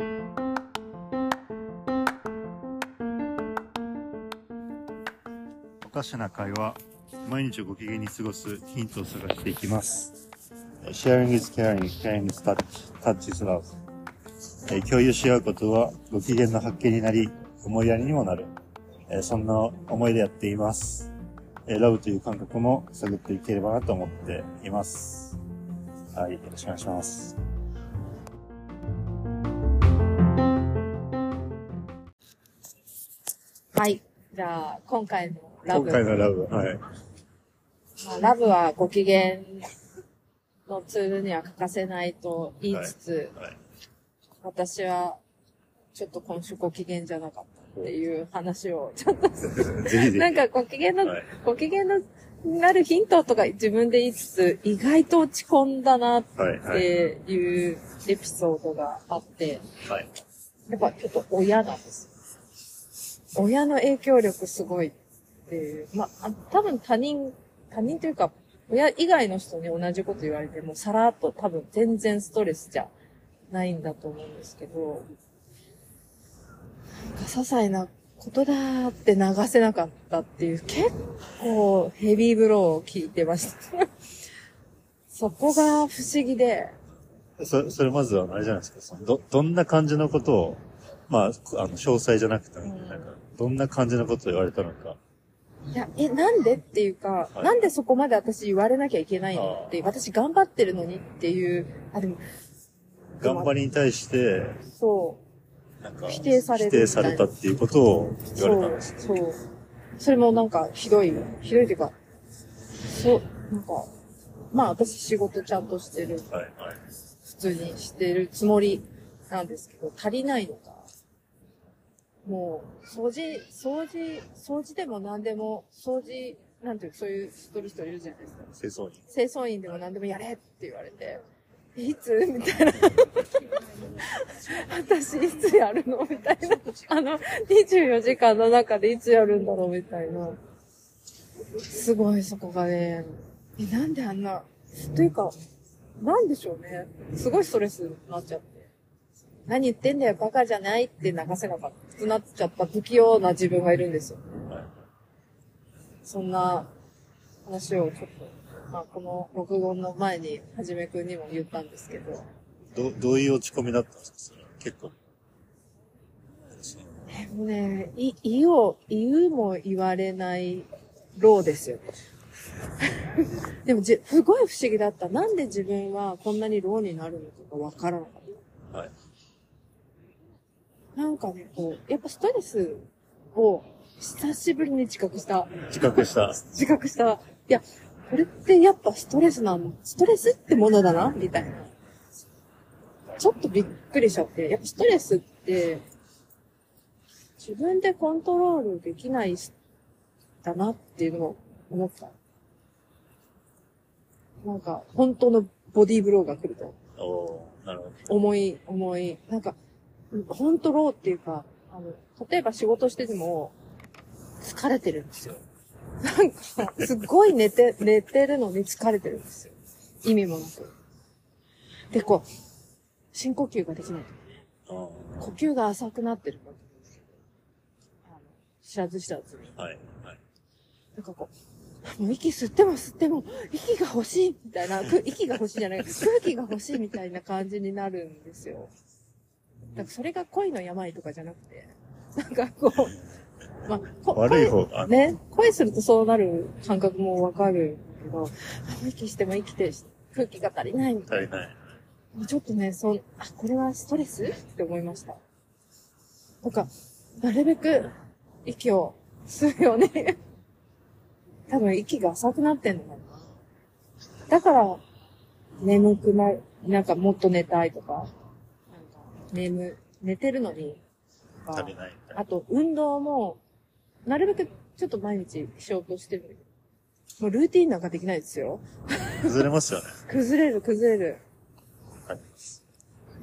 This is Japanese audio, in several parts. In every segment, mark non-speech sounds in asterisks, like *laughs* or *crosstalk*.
おかしな会話、毎日ご機嫌に過ごすヒントを探していきます。Sharing is caring, caring is touch, touch is love. 共有し合うことはご機嫌の発見になり、思いやりにもなる。そんな思いでやっています。ラブという感覚も探っていければなと思っています。はい、よろしくお願いします。はい。じゃあ、今回のラブ。今回のラブ、はい。まあ、ラブはご機嫌のツールには欠かせないと言いつつ、はい。私はちょっと今週ご機嫌じゃなかったっていう話を、ちょっと。*laughs* なんかご機嫌の、はいご機嫌のなるヒントとか自分で言いつつ、意外と落ち込んだなっはい、はい。ていうエピソードがあって、はい。やっぱちょっと親なんです。親の影響力すごいっていう。まあ、多分他人、他人というか、親以外の人に同じこと言われても、さらっと多分全然ストレスじゃないんだと思うんですけど、なんか些細なことだーって流せなかったっていう、結構ヘビーブローを聞いてました。*laughs* そこが不思議で、それそれまずはあれじゃないですか、そのど、どんな感じのことを、まあ、あの、詳細じゃなくても、うんなんか、どんな感じのことを言われたのか。いや、え、なんでっていうか、はいなんでそこまで私言われなきゃいけないのって私頑張ってるのにっていう、あ、でも、頑張りに対して、そなんか、否定される否定されたっていうことをう、言われたんそうです。、そう。それもなんか、ひどい、ひどいっていうか、そう、なんか、まあ私仕事ちゃんとしてる、はい、はい。普通にしてるつもりなんですけど、足りないのか。もう、掃除、掃除、掃除でも何でも、掃除、なんていう、そういう一人一人いるじゃないですか。清掃員。清掃員でも何でもやれって言われて、いつみたいな。私いつやるのみたいな。あの、24時間の中でいつやるんだろうみたいな。すごいそこがね、え、なんであんな、というか、なんでしょうね。すごいストレスになっちゃって。何言ってんだよ、バカじゃないって流せなかった。なっちゃった不器用な自分がいるんですよ。はい。そんな話をちょっと、まあ、この録音の前に、はじめくんにも言ったんですけど、ど、どういう落ち込みだったんですかそれは結構。でもね、い、いを、言うも言われないローですよ。*laughs* でもじ、すごい不思議だった。なんで自分はこんなにローになるのかがわからなかった。はい。なんかね、こう、やっぱストレスを久しぶりに自覚した。自覚した。自覚した。いや、これってやっぱストレスなのストレスってものだな？みたいな。ちょっとびっくりしちゃって。やっぱストレスって、自分でコントロールできないしだなっていうのを思った。なんか、本当のボディーブローが来ると。おーなるほ重い、重い。なんか、ほんとローっていうか、あの、例えば仕事してても、疲れてるんですよ。なんか、すっごい寝て、寝てるのに疲れてるんですよ。意味もなく。で、こう、深呼吸ができない。ど。呼吸が浅くなってる。あの知らず知らずに。はい。はい。なんかこう、もう息吸っても吸っても、息が欲しいみたいな、く息が欲しいじゃない、空気が欲しいみたいな感じになるんですよ。だかそれが恋の病とかじゃなくて、なんかこう、まあ、こ悪い方が、ね、恋するとそうなる感覚もわかるけど、息しても生きて空気が足りないみたい足りない。ちょっとね、そん、あ、これはストレスって思いました。なんか、なるべく息を吸うように。多分息が浅くなってんのかな。だから、眠くなる、なんかもっと寝たいと、か、眠、寝てるのに、とか足りない。あと、運動も、なるべくちょっと毎日しようとしてる。もうルーティンなんかできないですよ。崩れますよね。*laughs* 崩れる、崩れる。わかります。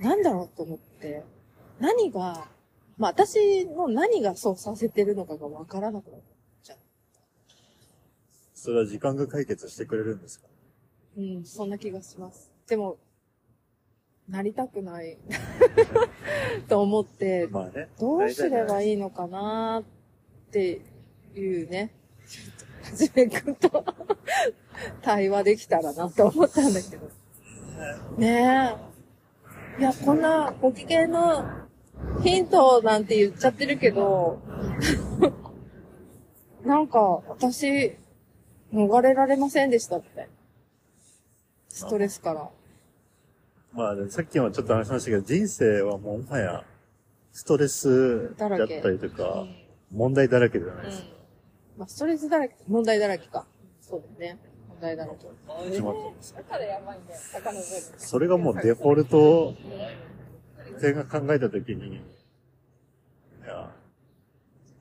なんだろうと思って。何が、まあ私の何がそうさせてるのかがわからなくなっちゃう。それは時間が解決してくれるんですか？うん、そんな気がします。でも、なりたくない。*laughs* と思って、まあね。どうすればいいいのかなっていうね。はじめくんと *laughs* 対話できたらなって思ったんだけど。ねえ。いや、こんなご機嫌のヒントなんて言っちゃってるけど、*laughs* なんか私、逃れられませんでしたって。ストレスから。まあ、さっきもちょっと話しましたけど、人生はもうもはや、ストレスだったりとか、問題だらけじゃないですか。まあ、ストレスだらけ、問題だらけか。そうだよね。問題だらけ。決まってますだからやばいんだよ。魚の上に。それがもうデフォルト、全が考えたときに、いや、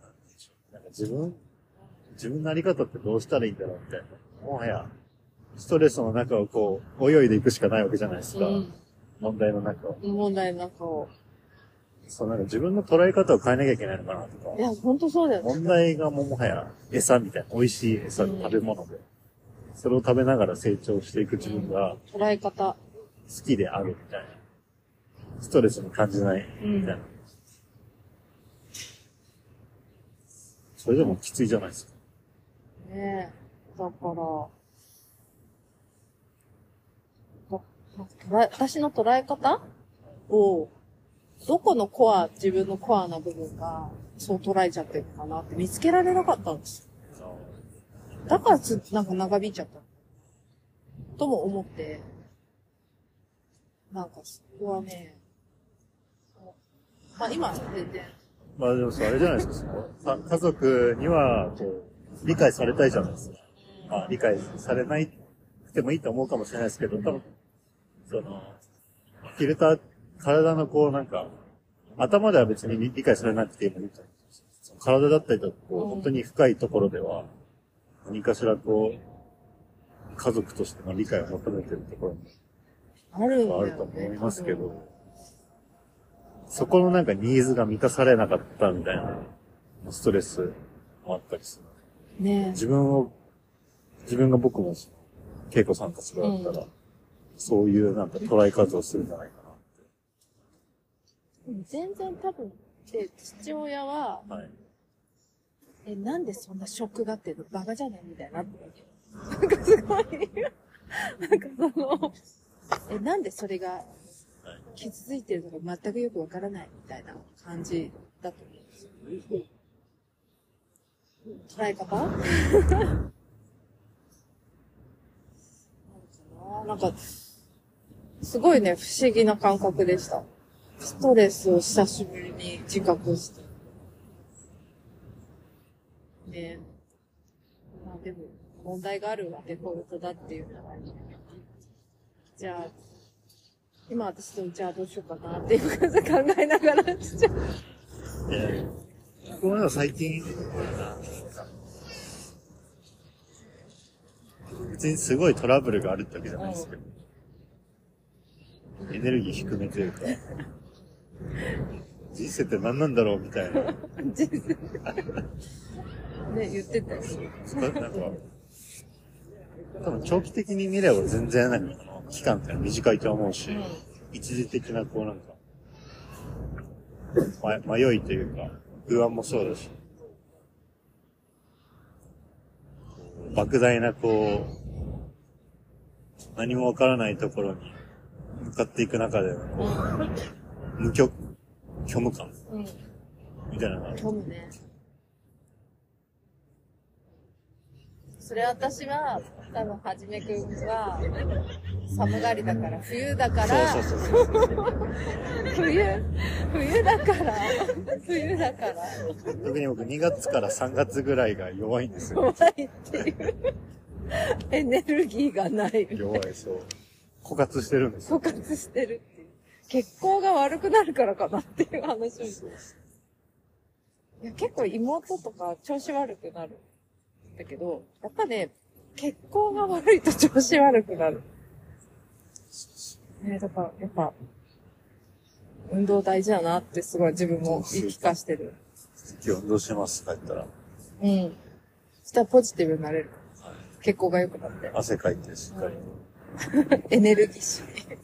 なんでしょうなんか自分、自分のあり方ってどうしたらいいんだろうみたいな。もはや、ストレスの中をこう、泳いでいくしかないわけじゃないですか。うん問題の中を。問題の中を。そう、なんか自分の捉え方を変えなきゃいけないのかなとかい。や、ほんとそうだよね。問題がもうもはや餌みたいな、美味しい餌、うん食べ物で。それを食べながら成長していく自分が捉え方。好きであるみたいな。ストレスに感じないみたいな。それでもきついじゃないですか。ねえ。だから、だ私の捉え方？を、どこのコア、自分のコアな部分が、そう捉えちゃってるのかなって見つけられなかったんです。だからつ、なんか長引いちゃった。とも思って、なんかそこはね、まあ今、全然、まあでもそう、あれじゃないですか。そのか家族には、こう、理解されたいじゃないですか。まあ理解されないくてもいいと思うかもしれないですけど、多分、その、フィルター、体のこうなんか、頭では別に理解されなくてもいいと体だったりとか、こう、うん本当に深いところでは、何かしらこう、家族としての理解を求めてるところもある。あると思いますけど、そこのなんかニーズが満たされなかったみたいな、ストレスもあったりする。ね自分を、自分が僕も、恵子さんたちがだったら、そういうなんか捉え方をするんじゃないか全然多分、で、父親は、な。はい。え、なんでそんなショックがってんのバカじゃねみたいにな。なんかすごい、なんかその、え、なんでそれが傷ついてるのか全くよくわからないみたいな感じだと思うんですよ。捉え方？*laughs* なんか、すごいね、不思議な感覚でした。ストレスを久しぶりに自覚して。ねまあでも、問題があるわ、デフォルトだっていうのは。じゃあ、今私とじゃあどうしようかなっていう感じで考えながらしちゃう。えー、僕も最近、別にすごいトラブルがあるってわけじゃないですけど、エネルギー低めというか、人生って何なんだろうみたいな。ね、言ってたよ。なんか、多分長期的に見れば全然なんかこの期間って短いと思うし、一時的なこうなんか、ま迷いというか、不安もそうだし、莫大なこう、何もわからないところに向かっていく中でのこう、無極、虚無感うん。みたいなのがトムね。それ私は、多分はじめくんは、寒がりだから、冬だから、そうそうそうそう。冬、冬だから、冬だから、特に僕2月から3月ぐらいが弱いんですよ。怖いっていう。エネルギーがない。弱い、そう。枯渇してるんですよ。枯渇してるっていう。血行が悪くなるからかなっていう話をして。いや、結構妹とか調子悪くなる。だけど、やっぱね、血行が悪いと調子悪くなる。ねだから、やっぱ、運動大事だなってすごい自分も言い聞かしてる。今日運動します、帰ったら。うん。そしたらポジティブになれる。血行が良くなって。汗かいて、しっかりと。*laughs* エネルギッシュに。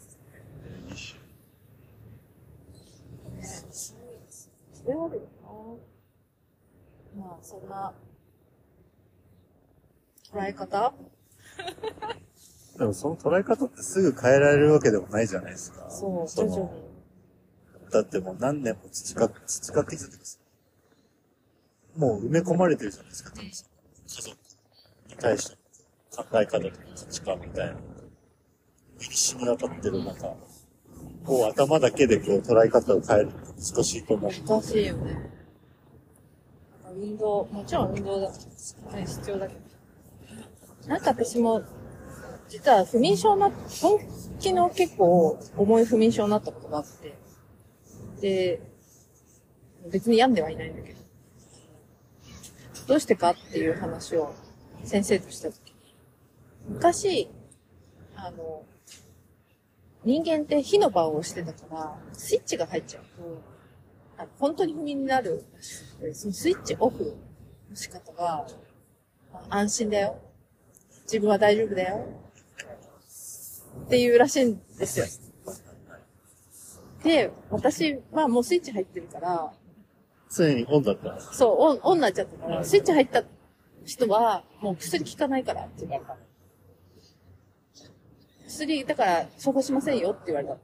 それはあるよな。まあ、そんな、捉え方？でもその捉え方ってすぐ変えられるわけでもないじゃないですか。そう、徐々に。だってもう何年も培っ培ってきたというかさもう埋め込まれてるじゃないですか、家族に対しての考え方とか価値観みたいな。身に染み渡ってる中、こう頭だけでこう捉え方を変えるの難しいと思う。難しいよね。運動、もちろん運動だ、ね、必要だけど。なんか私も、実は不眠症な、本気の結構重い不眠症になったことがあって、で、別に病んではいないんだけど、どうしてかっていう話を先生としたとき、昔、あの、人間って火の番をしてたから、スイッチが入っちゃうと、あの本当に不眠になるらしくて、そのスイッチオフの仕方が、あ安心だよ。自分は大丈夫だよ。っていうらしいんですよ。で、私はもうスイッチ入ってるから、常にオンだった。そう、オン、オンになっちゃったから、スイッチ入った人は、もう薬効かないからって言われたの。薬、だから、処方しませんよって言われた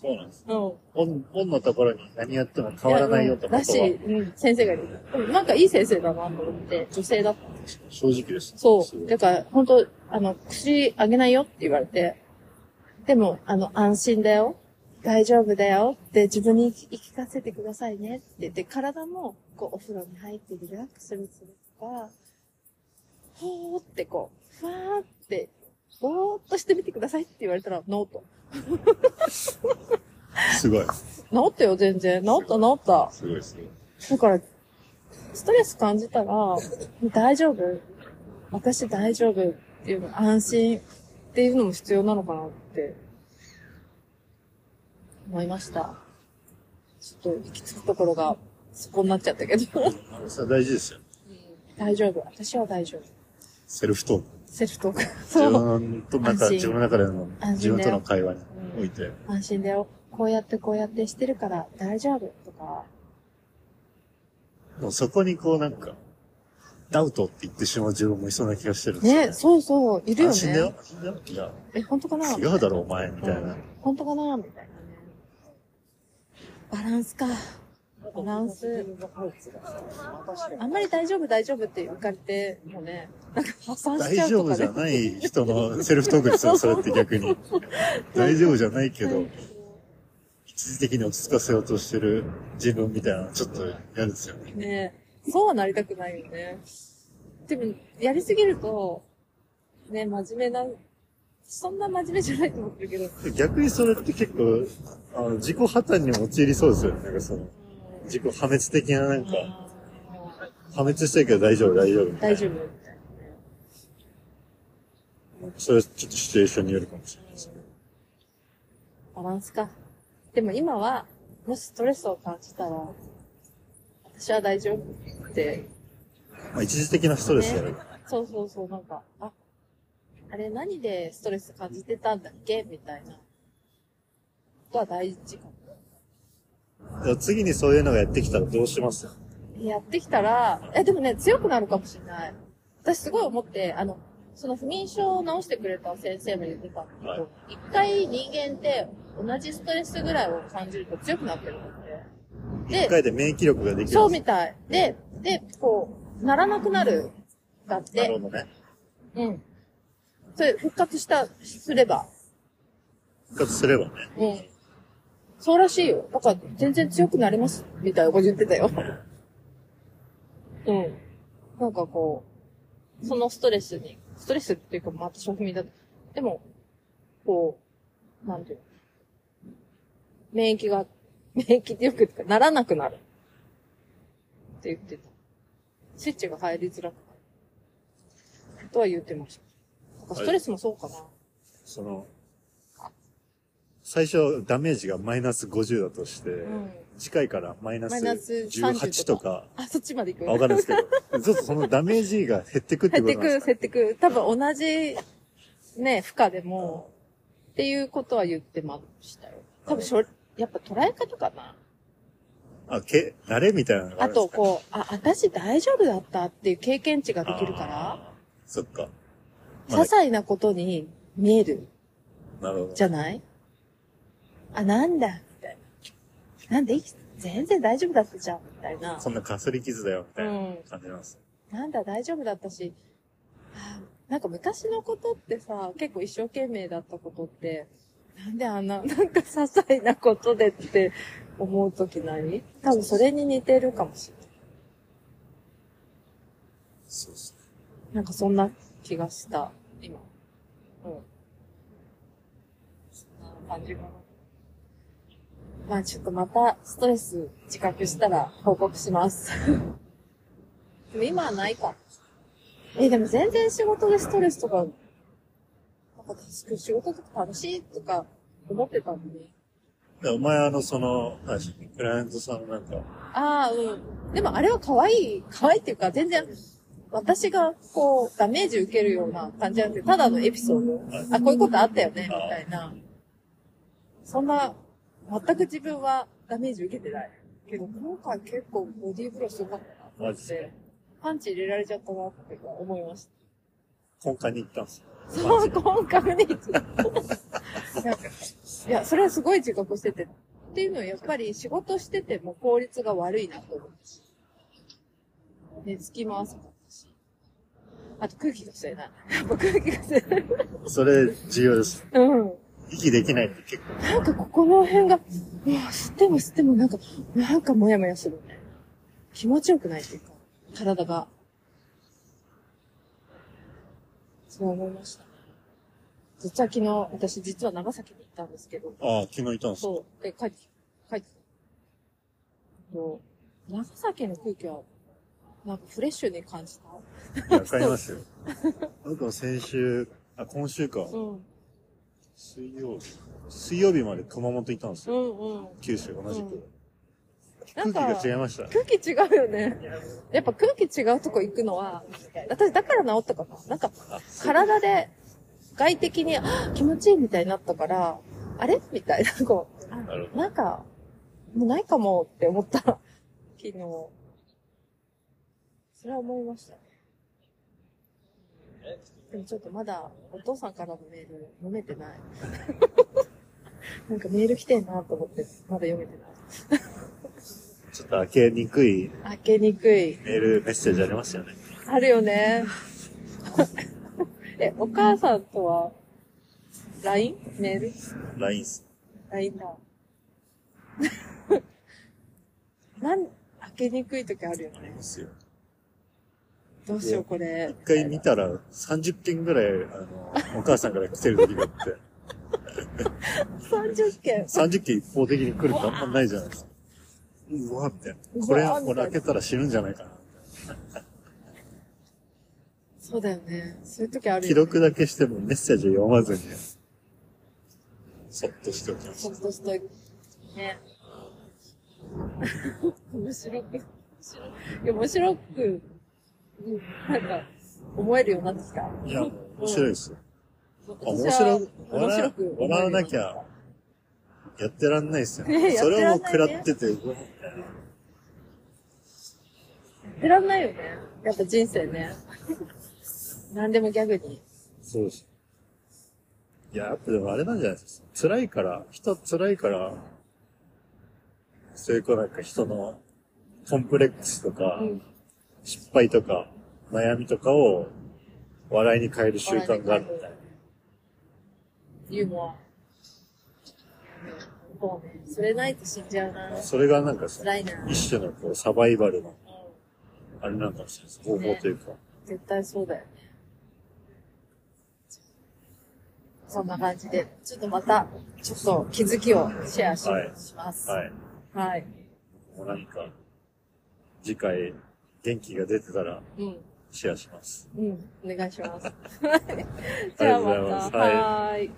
そうなんです。の。オン、オンのところに何やっても変わらないよってことらしい、はうん、先生が言う。なんかいい先生だなと思って、女性だった。正直です。そう。だから、本当あの、薬あげないよって言われて、でも、あの、安心だよ。大丈夫だよって自分に言い聞かせてくださいねって言って、体も、こう、お風呂に入ってリラックスするとか、ほーってこう、ふわーって、ぼーっとしてみてくださいって言われたら、ノート。すごい。治ったよ、全然。治った、治った。すごいすごい。だから、ストレス感じたら、大丈夫私大丈夫っていうの、安心っていうのも必要なのかなって、思いました。ちょっと行き着くところが、そこになっちゃったけど。それ大事ですよ。大丈夫。私は大丈夫。セルフトーク。セルフトーク。*laughs* 自そう。分と、なんか安心自分の中での、自分との会話において、安心だよ。こうやってこうやってしてるから大丈夫とか。もうそこにこうなんか、ダウトって言ってしまう自分もいそうな気がしてるんですよ。ね、そうそう、いるよ安心だよね。。安心だよ。いや、え、本当かな？違うだろ、お前、みたいな。本当かな？みたいなね。バランスか。バランス。あんまり大丈夫大丈夫って言われて、もうね、なんか破産し大ちゃう丈夫じゃ。ない人のセルフトークですよ、それって逆に。大丈夫じゃないけど、一時的に落ち着かせようとしてる自分みたいなのちょっと嫌ですよね。ねそうはなりたくないよね。でも、やりすぎると、ね、真面目な、そんな真面目じゃないと思ってるけど、逆にそれって結構、あの、自己破綻に陥りそうですよね。なんかその、自己破滅的ななんか、破滅してるけど大丈夫、大丈夫みたいな。大丈夫。それはちょっとシチュエーションによるかもしれないですね。バランスか。でも今は、もしストレスを感じたら、私は大丈夫ってまあ、一時的なストレスやる。そうそうそう、なんか、あ、あれ何でストレス感じてたんだっけ？みたいな。ことは大事かも次にそういうのがやってきたらどうします？やってきたら、え、でもね、強くなるかもしれない。私すごい思って、あの、その不眠症を治してくれた先生も言ってたんだけはいど、一、回人間って同じストレスぐらいを感じると強くなってるんだって。一回で免疫力ができる。そうみたい。で、で、こう、ならなくなる。だって。なるほどね。うん。それ、復活した、すれば。復活すればね。うん。そうらしいよ。だから、全然強くなれます。みたいなこと言ってたよ。*laughs* うん。なんかこう、そのストレスに、ストレスっていうか、また食味だ。でも、こう、なんていうの。免疫が、*laughs* 免疫ってよく言うか、ならなくなる。って言ってた。スイッチが入りづらくなる。とは言ってました。だからストレスもそうかな。その、最初ダメージがマイナス50だとして、うん。次回からマイナスマイナス30 18とか、あ、そっちまで行く。あわかんないですけど、ちょっとそのダメージが減ってくって減ってく、ことなんですか？減ってく。多分同じ、ね、負荷でも、っていうことは言ってましたよ。多分しょ、やっぱ捉え方かな。あ、け、慣れみたいなのがあるんですか？と、こう、あ、私大丈夫だったっていう経験値ができるから、そっか。些まあ細なことに見えるなるほど。じゃない？あ、なんだな。なんで全然大丈夫だったじゃんみたいな。そんなかすり傷だよ、みたいなうん感じなんです。なんだ大丈夫だったし、あなんか昔のことってさ、結構一生懸命だったことって、なんであんな、なんか些細なことでって思うときない？多分それに似てるかもしれない。そうですね。なんかそんな気がした、今。うん。そんな感じかな。まあちょっとまたストレス自覚したら報告します。*laughs* でも今はないか。え、でも全然仕事でストレスとか、なんか仕事とか楽しいとか思ってたのに。でお前あの、その、クライアントさんのなんか、ああ、うん。でもあれは可愛い、可愛いっていうか全然、私がこう、ダメージ受けるような感じじゃなくて、ただのエピソード。あ、こういうことあったよね、みたいな。そんな、全く自分はダメージ受けてない。けど、今回結構ボディーブローすごかったなっマジでて、パンチ入れられちゃったなって思いました。根幹に行ったんですよ。そう、今回に。いや、いや、それはすごい自覚してて。っていうのはやっぱり仕事してても効率が悪いなと思うし。寝つきも浅かったし。あと空気が吸えない。やっぱ空気が吸えない。それ、重要です。うん。息できないって結構、なんかここの辺が、うわ、吸っても吸ってもなんか、なんかもやもやするね。気持ちよくないっていうか、体が。そう思いました。実は昨日、私実は長崎に行ったんですけど、ああ、昨日いたんですか？そう。で、帰って、帰って。と、長崎の空気は、なんかフレッシュに感じた？わかりますよ。僕も先週、あ、今週か。うん。水曜日。水曜日まで熊本行ったんですうよ。んうん。九州同じく。なん空か気が違いました。空気違うよね。やっぱ空気違うとこ行くのは、私だから治ったかな。なんか、あ体で外的に、あ気持ちいいみたいになったから、あれ？みたいな、こう、あなんか、もうないかもって思った、昨日。それは思いましたね。でもちょっとまだお父さんからのメール読めてない。*laughs* なんかメール来てんなと思って、まだ読めてない。ちょっと開けにくい開けにくい。メール、メッセージありますよね。あるよね。*laughs* え、お母さんとは、LINE? メール？LINE っす。?LINE だ。*laughs* なん、開けにくい時あるよね。ですよ。どうしよう、これ一。回見たら30件ぐらい、あの、お母さんから来てる時があって、30件。30件一方的に来るってあんまないじゃないですか。うわ、みたいな。これ、うわみたいな俺開けたら死ぬんじゃないかな。そうだよね。そういう時あるね。録だけしてもメッセージを読まずに、そっとしておきまそす。っとしといて。ね。面白く、面白い。いや、面白く、うんなんか、思えるようになってきた。いや、面白いですよ。あ面白く笑わなきっゃ、やってらんないですよ。ねやそれをもう食らってて、うわた。やってらんないよね。やっぱ人生ね。何でもギャグに。そうです。いや、やっぱでもあれなんじゃないですか。辛いから、人辛いから、そういうこうなんか人のコンプレックスとか、うん。失敗とか、悩みとかを笑いに変える習慣があるみたいな。ユーモア。そうね。それないと死んじゃうな。それがなんかさ。一種のこうサバイバルの、あれなんかもしれない。方法というか。絶対そうだよね。そんな感じで、ちょっとまた、ちょっと気づきをシェアし,、ます。はい。はい。もう何か、次回、元気が出てたら、うん。シェアします。うん。お願いします。*laughs* *laughs* ありがとうございますじゃあまた。はいはーい。